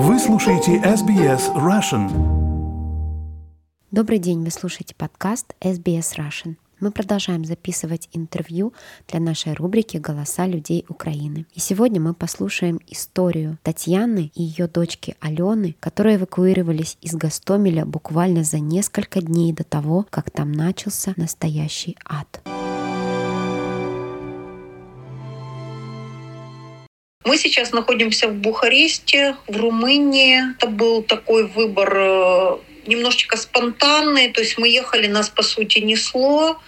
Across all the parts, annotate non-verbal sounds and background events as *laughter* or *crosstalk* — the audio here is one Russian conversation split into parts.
Вы слушаете SBS Russian. Добрый день, вы слушаете подкаст SBS Russian. Мы продолжаем записывать интервью для нашей рубрики «Голоса людей Украины». И сегодня мы послушаем историю Татьяны и ее дочки Алены, которые эвакуировались из Гастомеля буквально за несколько дней до того, как там начался настоящий ад. Мы сейчас находимся в Бухаресте, в Румынии. Это был такой выбор э, немножечко спонтанный, то есть мы ехали, нас по сути несло,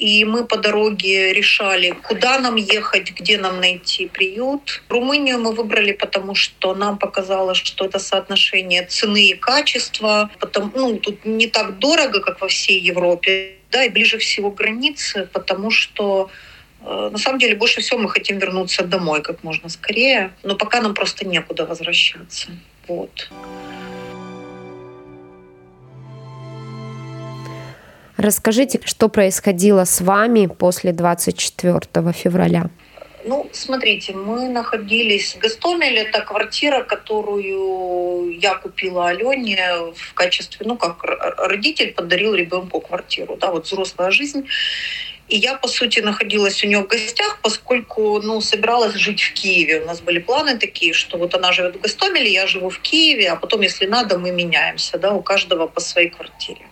и мы по дороге решали, куда нам ехать, где нам найти приют. Румынию мы выбрали, потому что нам показалось, что это соотношение цены и качества. Потом, ну, тут не так дорого, как во всей Европе, да, и ближе всего к границе, потому что на самом деле больше всего мы хотим вернуться домой как можно скорее, но пока нам просто некуда возвращаться. Вот. Расскажите, что происходило с вами после 24 февраля? Ну, смотрите, мы находились в Гастомеле. Это квартира, которую я купила Алене в качестве, ну, как родитель подарил ребенку квартиру, да, вот взрослая жизнь. И я, по сути, находилась у нее в гостях, поскольку ну, собиралась жить в Киеве. У нас были планы такие, что вот она живет в Гастомеле, я живу в Киеве, а потом, если надо, мы меняемся, да, у каждого по своей квартире.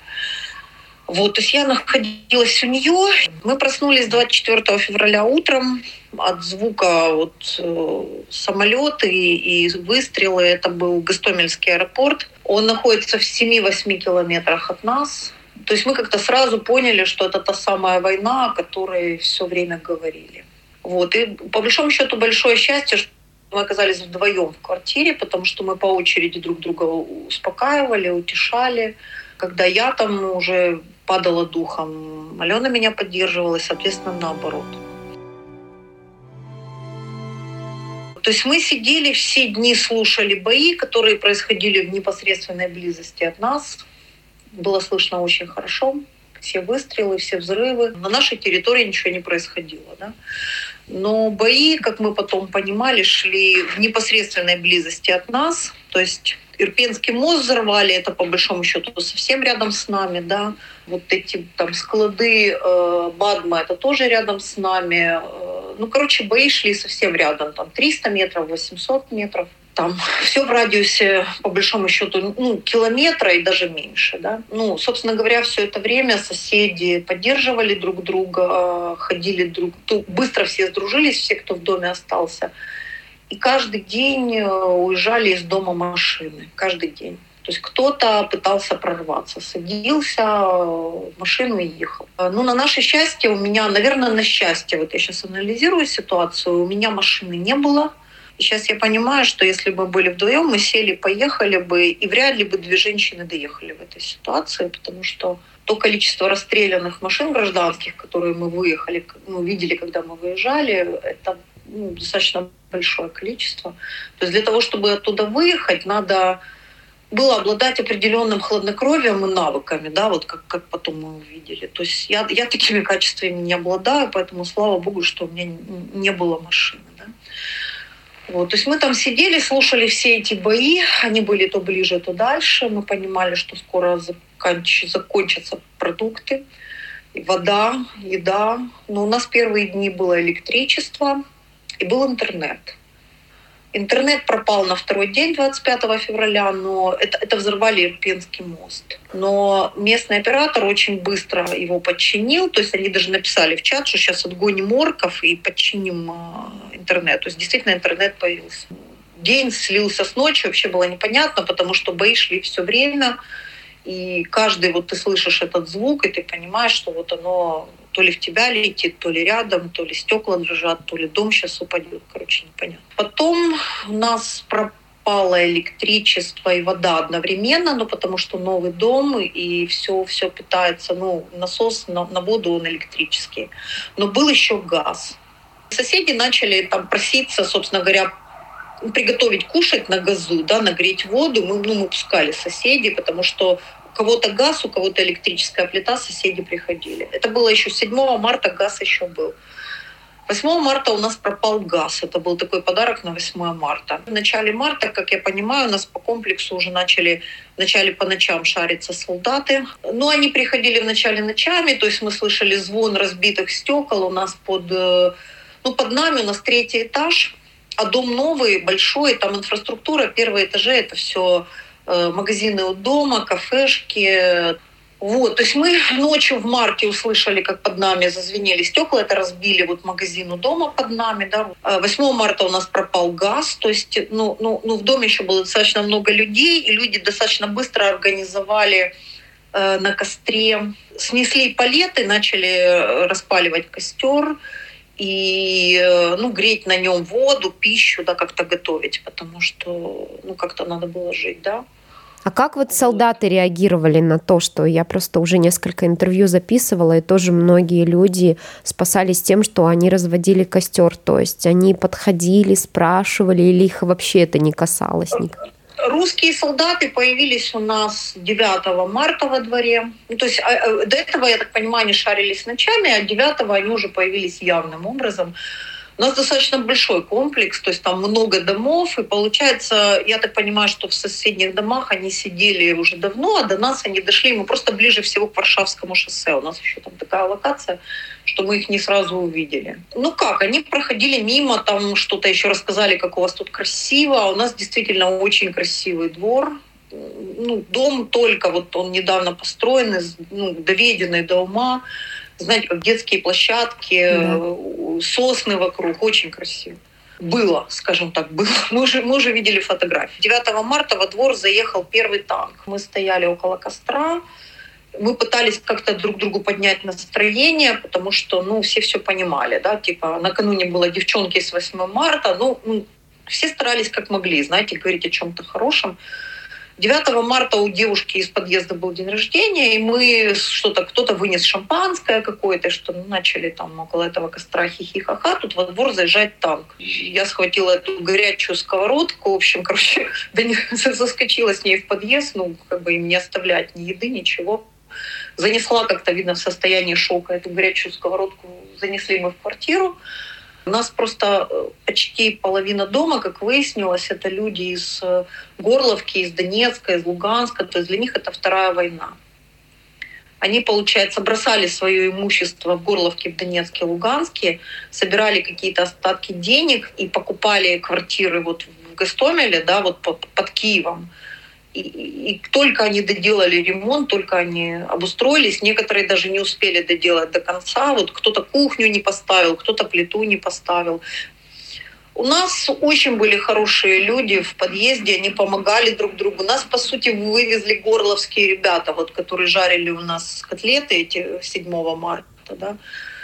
Вот, то есть я находилась у нее. Мы проснулись 24 февраля утром от звука вот, э, самолета и, и выстрелы. Это был Гастомельский аэропорт. Он находится в 7-8 километрах от нас. То есть мы как-то сразу поняли, что это та самая война, о которой все время говорили. Вот. И по большому счету большое счастье, что мы оказались вдвоем в квартире, потому что мы по очереди друг друга успокаивали, утешали. Когда я там уже падала духом, Алена меня поддерживала, и, соответственно, наоборот. То есть мы сидели все дни, слушали бои, которые происходили в непосредственной близости от нас было слышно очень хорошо. Все выстрелы, все взрывы. На нашей территории ничего не происходило. Да? Но бои, как мы потом понимали, шли в непосредственной близости от нас. То есть Ирпенский мост взорвали, это по большому счету совсем рядом с нами, да. Вот эти там склады э, Бадма, это тоже рядом с нами. Э, ну, короче, бои шли совсем рядом, там 300 метров, 800 метров там все в радиусе, по большому счету, ну, километра и даже меньше. Да? Ну, собственно говоря, все это время соседи поддерживали друг друга, ходили друг... Быстро все сдружились, все, кто в доме остался. И каждый день э, уезжали из дома машины. Каждый день. То есть кто-то пытался прорваться, садился в машину и ехал. Ну, на наше счастье, у меня, наверное, на счастье, вот я сейчас анализирую ситуацию, у меня машины не было, и сейчас я понимаю, что если бы были вдвоем, мы сели, поехали бы, и вряд ли бы две женщины доехали в этой ситуации, потому что то количество расстрелянных машин гражданских, которые мы выехали, ну, видели, когда мы выезжали, это ну, достаточно большое количество. То есть для того, чтобы оттуда выехать, надо было обладать определенным хладнокровием и навыками, да, вот как, как потом мы увидели. То есть я, я такими качествами не обладаю, поэтому слава богу, что у меня не было машины. Да. Вот, то есть мы там сидели, слушали все эти бои, они были то ближе, то дальше. Мы понимали, что скоро заканч... закончатся продукты, вода, еда. Но у нас первые дни было электричество и был интернет. Интернет пропал на второй день, 25 февраля, но это, это взорвали Ирпенский мост. Но местный оператор очень быстро его подчинил, то есть они даже написали в чат, что сейчас отгоним орков и подчиним а, интернет. То есть действительно интернет появился. День слился с ночью, вообще было непонятно, потому что бои шли все время, и каждый, вот ты слышишь этот звук, и ты понимаешь, что вот оно то ли в тебя летит, то ли рядом, то ли стекла дрожат, то ли дом сейчас упадет. Короче, непонятно. Потом у нас пропало электричество и вода одновременно, ну, потому что новый дом, и все, все питается, ну, насос на, на воду, он электрический. Но был еще газ. Соседи начали там проситься, собственно говоря, приготовить кушать на газу, да, нагреть воду. Мы, ну, мы пускали соседей, потому что кого-то газ, у кого-то электрическая плита, соседи приходили. Это было еще 7 марта, газ еще был. 8 марта у нас пропал газ. Это был такой подарок на 8 марта. В начале марта, как я понимаю, у нас по комплексу уже начали вначале по ночам шариться солдаты. Но они приходили вначале ночами, то есть мы слышали звон разбитых стекол у нас под, э, ну, под нами, у нас третий этаж, а дом новый, большой, там инфраструктура, первые этажи, это все э, магазины у дома, кафешки, вот, то есть мы *laughs* ночью в марте услышали, как под нами зазвенели стекла, это разбили вот магазин у дома под нами, да. 8 а марта у нас пропал газ, то есть, ну, ну, ну в доме еще было достаточно много людей, и люди достаточно быстро организовали э, на костре, снесли палеты, начали э, распаливать костер, и э, ну, греть на нем воду, пищу, да, как-то готовить, потому что ну, как-то надо было жить, да. А как вот солдаты реагировали на то, что я просто уже несколько интервью записывала, и тоже многие люди спасались тем, что они разводили костер, то есть они подходили, спрашивали, или их вообще это не касалось никак? Русские солдаты появились у нас 9 марта во дворе. Ну, то есть а, а, до этого, я так понимаю, они шарились ночами, а 9 они уже появились явным образом. У нас достаточно большой комплекс, то есть там много домов, и получается, я так понимаю, что в соседних домах они сидели уже давно, а до нас они дошли, мы просто ближе всего к Варшавскому шоссе. У нас еще там такая локация, что мы их не сразу увидели. Ну как, они проходили мимо, там что-то еще рассказали, как у вас тут красиво. А у нас действительно очень красивый двор, ну, дом только, вот он недавно построен, ну, доведенный до ума знаете, как детские площадки, да. сосны вокруг, очень красиво. Было, скажем так, было. *laughs* Мы уже, мы уже видели фотографии. 9 марта во двор заехал первый танк. Мы стояли около костра, мы пытались как-то друг другу поднять настроение, потому что, ну, все все понимали, да, типа, накануне было девчонки с 8 марта, ну, ну все старались как могли, знаете, говорить о чем-то хорошем. 9 марта у девушки из подъезда был день рождения, и мы что-то, кто-то вынес шампанское какое-то, что начали там около этого костра хихихаха, тут во двор заезжать танк. Я схватила эту горячую сковородку, в общем, короче, *laughs* заскочила с ней в подъезд, ну, как бы им не оставлять ни еды, ничего. Занесла как-то, видно, в состоянии шока эту горячую сковородку, занесли мы в квартиру. У нас просто э, почти половина дома, как выяснилось, это люди из э, Горловки, из Донецка, из Луганска. То есть для них это вторая война. Они, получается, бросали свое имущество в Горловке, в Донецке, Луганске, собирали какие-то остатки денег и покупали квартиры вот в Гастомеле, да, вот под, под Киевом и, и только они доделали ремонт, только они обустроились, некоторые даже не успели доделать до конца. Вот кто-то кухню не поставил, кто-то плиту не поставил. У нас очень были хорошие люди в подъезде, они помогали друг другу. Нас, по сути, вывезли горловские ребята, вот, которые жарили у нас котлеты эти 7 марта. Да.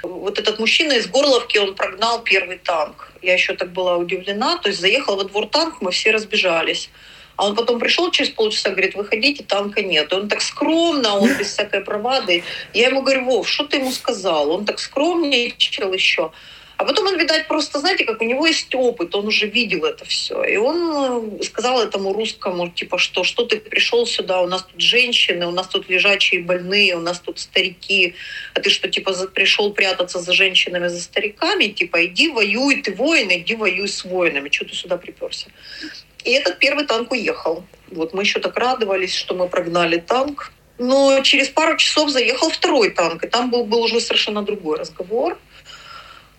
Вот этот мужчина из Горловки, он прогнал первый танк. Я еще так была удивлена. То есть заехал во двор танк, мы все разбежались. А он потом пришел через полчаса, говорит, выходите, танка нет. Он так скромно, он без всякой бравады. Я ему говорю, Вов, что ты ему сказал? Он так скромничал еще. А потом он, видать, просто, знаете, как у него есть опыт, он уже видел это все. И он э, сказал этому русскому, типа, что что ты пришел сюда, у нас тут женщины, у нас тут лежачие больные, у нас тут старики, а ты что, типа, пришел прятаться за женщинами, за стариками, типа, иди воюй, ты воин, иди воюй с воинами, что ты сюда приперся? И этот первый танк уехал. Вот мы еще так радовались, что мы прогнали танк. Но через пару часов заехал второй танк, и там был, был уже совершенно другой разговор.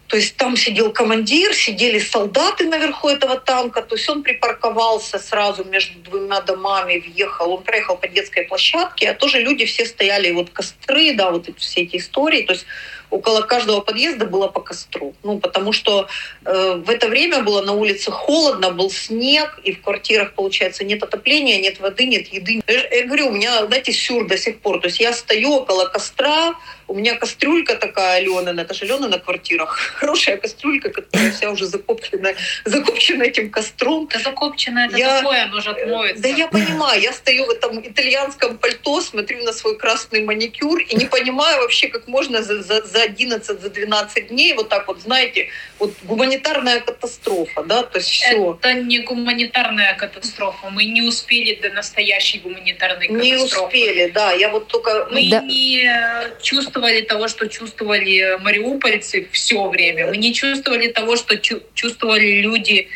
То есть там сидел командир, сидели солдаты наверху этого танка. То есть он припарковался сразу между двумя домами, въехал. Он проехал по детской площадке, а тоже люди все стояли, вот костры, да, вот все эти истории. То есть около каждого подъезда было по костру. Ну, потому что э, в это время было на улице холодно, был снег, и в квартирах, получается, нет отопления, нет воды, нет еды. Я, я говорю, у меня, знаете, сюр до сих пор. То есть я стою около костра, у меня кастрюлька такая Алена, это же Алена на квартирах. *laughs* Хорошая кастрюлька, которая вся уже закоплена, закопчена этим костром. Да закопчена это я, такое, оно же отмоется. Да я понимаю, я стою в этом итальянском пальто, смотрю на свой красный маникюр и не понимаю вообще, как можно за, за, за 11, за 12 дней, вот так вот, знаете, вот гуманитарная катастрофа, да, то есть все. Это не гуманитарная катастрофа, мы не успели до настоящей гуманитарной катастрофы. Не успели, да, я вот только... Мы Да. не чувствовали того, что чувствовали мариупольцы все время. Мы не чувствовали того, что чу- чувствовали люди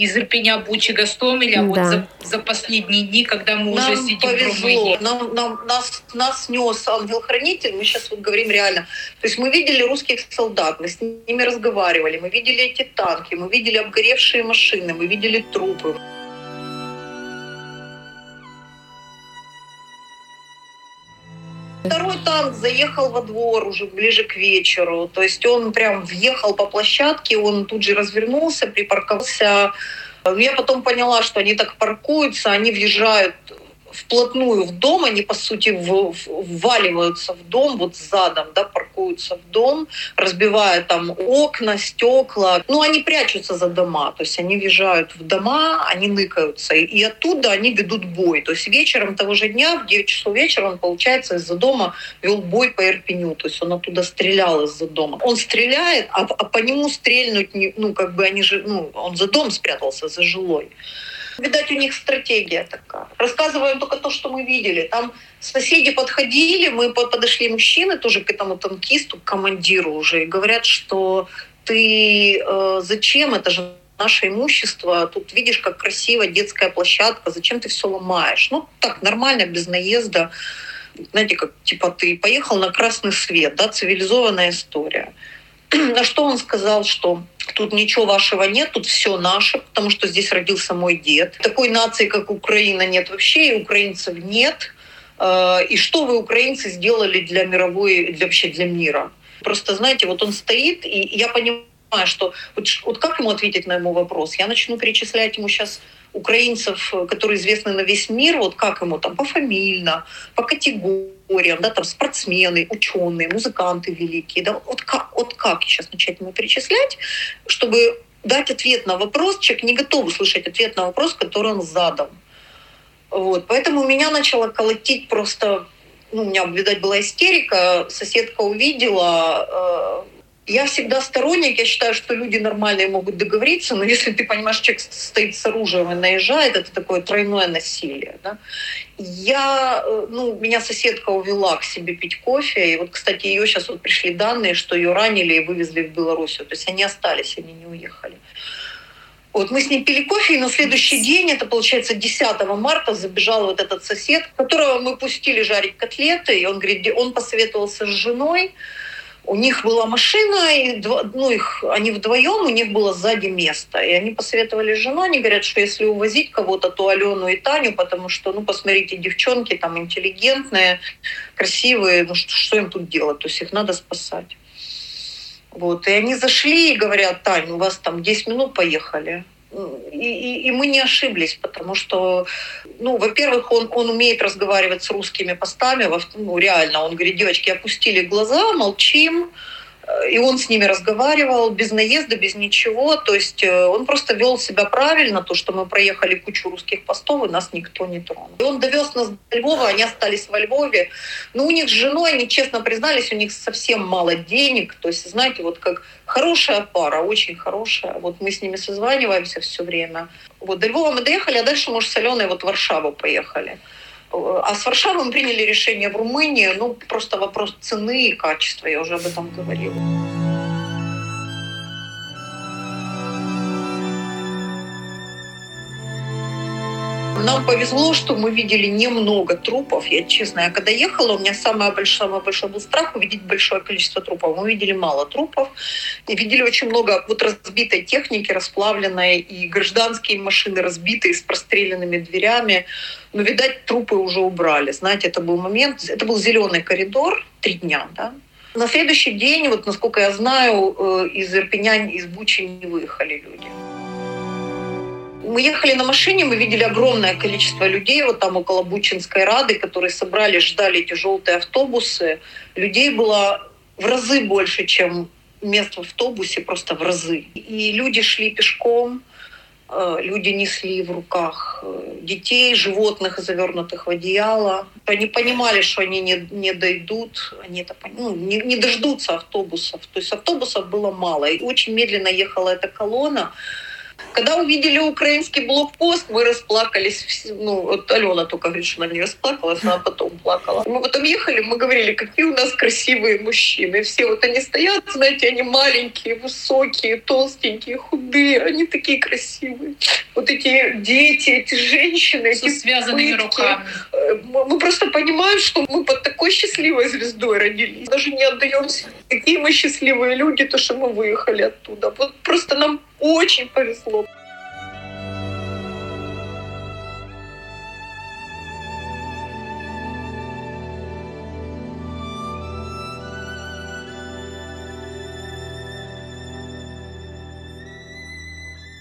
из Ирпеня, Бучи, Гастомеля вот Да. за, за последние дни, когда мы уже Нам сидим в повезло, Румынии. нам, нам- нас, нас нес ангел-хранитель, мы сейчас вот говорим реально. То есть мы видели русских солдат, мы с ними разговаривали, мы видели эти танки, мы видели обгоревшие машины, мы видели трупы. Второй танк заехал во двор уже ближе к вечеру. То есть он прям въехал по площадке, он тут же развернулся, припарковался. Я потом поняла, что они так паркуются, они въезжают вплотную в дом, они, по сути, вваливаются в дом, вот задом, да, паркуются в дом, разбивая там окна, стекла. Ну, они прячутся за дома, то есть они въезжают в дома, они ныкаются, и, и оттуда они ведут бой. То есть вечером того же дня, в 9 часов вечера, он, получается, из-за дома вел бой по Ирпеню, то есть он оттуда стрелял из-за дома. Он стреляет, а, а по нему стрельнуть, не, ну, как бы они же, ну, он за дом спрятался, за жилой. Видать, у них стратегия такая. Рассказываем только то, что мы видели. Там соседи подходили, мы по- подошли мужчины тоже к этому танкисту, к командиру уже, и говорят, что ты э, зачем, это же наше имущество, тут видишь, как красиво детская площадка, зачем ты все ломаешь? Ну, так, нормально, без наезда. Знаете, как, типа, ты поехал на красный свет, да, цивилизованная история. *clears throat* На что он сказал, что тут ничего вашего нет, тут все наше, потому что здесь родился мой дед. Такой нации, как Украина, нет вообще, и украинцев нет. Э, И что вы, украинцы, сделали для мировой, для, вообще для мира? Просто, знаете, вот он стоит, и я понимаю, что вот, вот как ему ответить на ему вопрос? Я начну перечислять ему сейчас украинцев, э, которые известны на весь мир, вот как ему там пофамильно, по категориям, да, там спортсмены, ученые, музыканты великие, да, вот как, вот как сейчас начать ему перечислять, чтобы дать ответ на вопрос, человек не готов услышать ответ на вопрос, который он задал. Вот, поэтому меня начало колотить просто, ну, у меня, видать, была истерика, соседка увидела, э, я всегда сторонник, я считаю, что люди нормальные могут договориться, но если ты понимаешь, человек стоит с оружием и наезжает, это такое тройное насилие. Да? Я, э, ну, меня соседка увела к себе пить кофе, и вот, кстати, ее сейчас вот пришли данные, что ее ранили и вывезли в Белоруссию, то есть они остались, они не уехали. Вот мы с ней пили кофе, и на следующий день, это получается 10 марта, забежал вот этот сосед, которого мы пустили жарить котлеты, и он говорит, он посоветовался с женой, у них была машина, и ну, их, они вдвоем, у них было сзади место. И они посоветовали с женой, они говорят, что если увозить кого-то, то Алену и Таню, потому что, ну, посмотрите, девчонки там интеллигентные, красивые, ну, что, что им тут делать? То есть их надо спасать. Вот. И они зашли и говорят, Тань, у вас там 10 минут, поехали. И, и- и мы не ошиблись, потому что, ну, во-первых, он, он умеет разговаривать с русскими постами, во- ну, реально, он говорит, девочки, опустили глаза, молчим, и он с ними разговаривал без наезда, без ничего, то есть э, он просто вел себя правильно, то, что мы проехали кучу русских постов, и нас никто не тронул. И он довез нас до Львова, они остались во Львове, но у них с женой, они честно признались, у них совсем мало денег, то есть, знаете, вот как хорошая пара, очень хорошая, вот мы с ними созваниваемся все время. Вот до Львова мы доехали, а дальше, может, с Аленой вот в Варшаву поехали. А с Варшавы мы приняли решение в Румынии, ну, просто вопрос цены и качества, я уже об этом говорила. Нам повезло, что мы видели немного трупов. Я честно, я когда ехала, у меня самое большое, самый большой был страх увидеть большое количество трупов. Мы видели мало трупов. И видели очень много вот разбитой техники, расплавленной, и гражданские машины разбитые с простреленными дверями. Но, видать, трупы уже убрали. Знаете, это был момент, это был зеленый коридор, три дня, да. На следующий день, вот насколько я знаю, э, из Ирпеня, из Бучи не выехали люди. Мы ехали на машине, мы видели огромное количество людей вот там около Бучинской Рады, которые собрали, ждали эти желтые автобусы. Людей было в разы больше, чем мест в автобусе, просто в разы. И люди шли пешком, Э, люди несли в руках э, детей, животных, завернутых в одеяло. Они понимали, что они не, не дойдут, они это, ну, не, не дождутся автобусов. То есть автобусов было мало. И очень медленно ехала эта колонна. Когда увидели украинский блокпост, мы расплакались. Ну, вот Алена только говорит, что она не расплакалась, она потом плакала. Мы потом ехали, мы говорили, какие у нас красивые мужчины. Все вот они стоят, знаете, они маленькие, высокие, толстенькие, худые, они такие красивые. Вот эти дети, эти женщины, Со эти связанными пытки. руками. Э, Мы просто понимаем, что мы под такой счастливой звездой родились. Даже не отдаемся. Какие мы счастливые люди, то, что мы выехали оттуда. Вот просто нам очень повезло.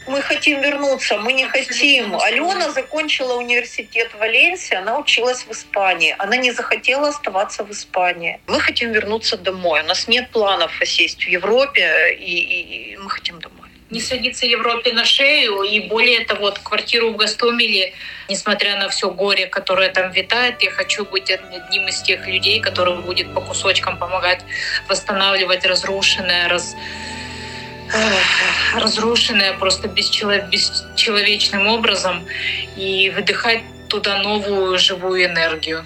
Мы хотим вернуться, мы не хотим. Алена закончила университет в Валенсии, она училась в Испании. Она не захотела оставаться в Испании. Мы хотим вернуться домой. У нас нет планов сесть в Европе, и, и- и мы хотим домой. Не садиться Европе на шею. И более того, вот квартиру в Гастомеле, несмотря на все горе, которое там витает, я хочу быть одним из тех людей, который будет по кусочкам помогать восстанавливать разрушенное, раз, разрушенное просто бесчело- бесчеловечным образом и выдыхать туда новую живую энергию.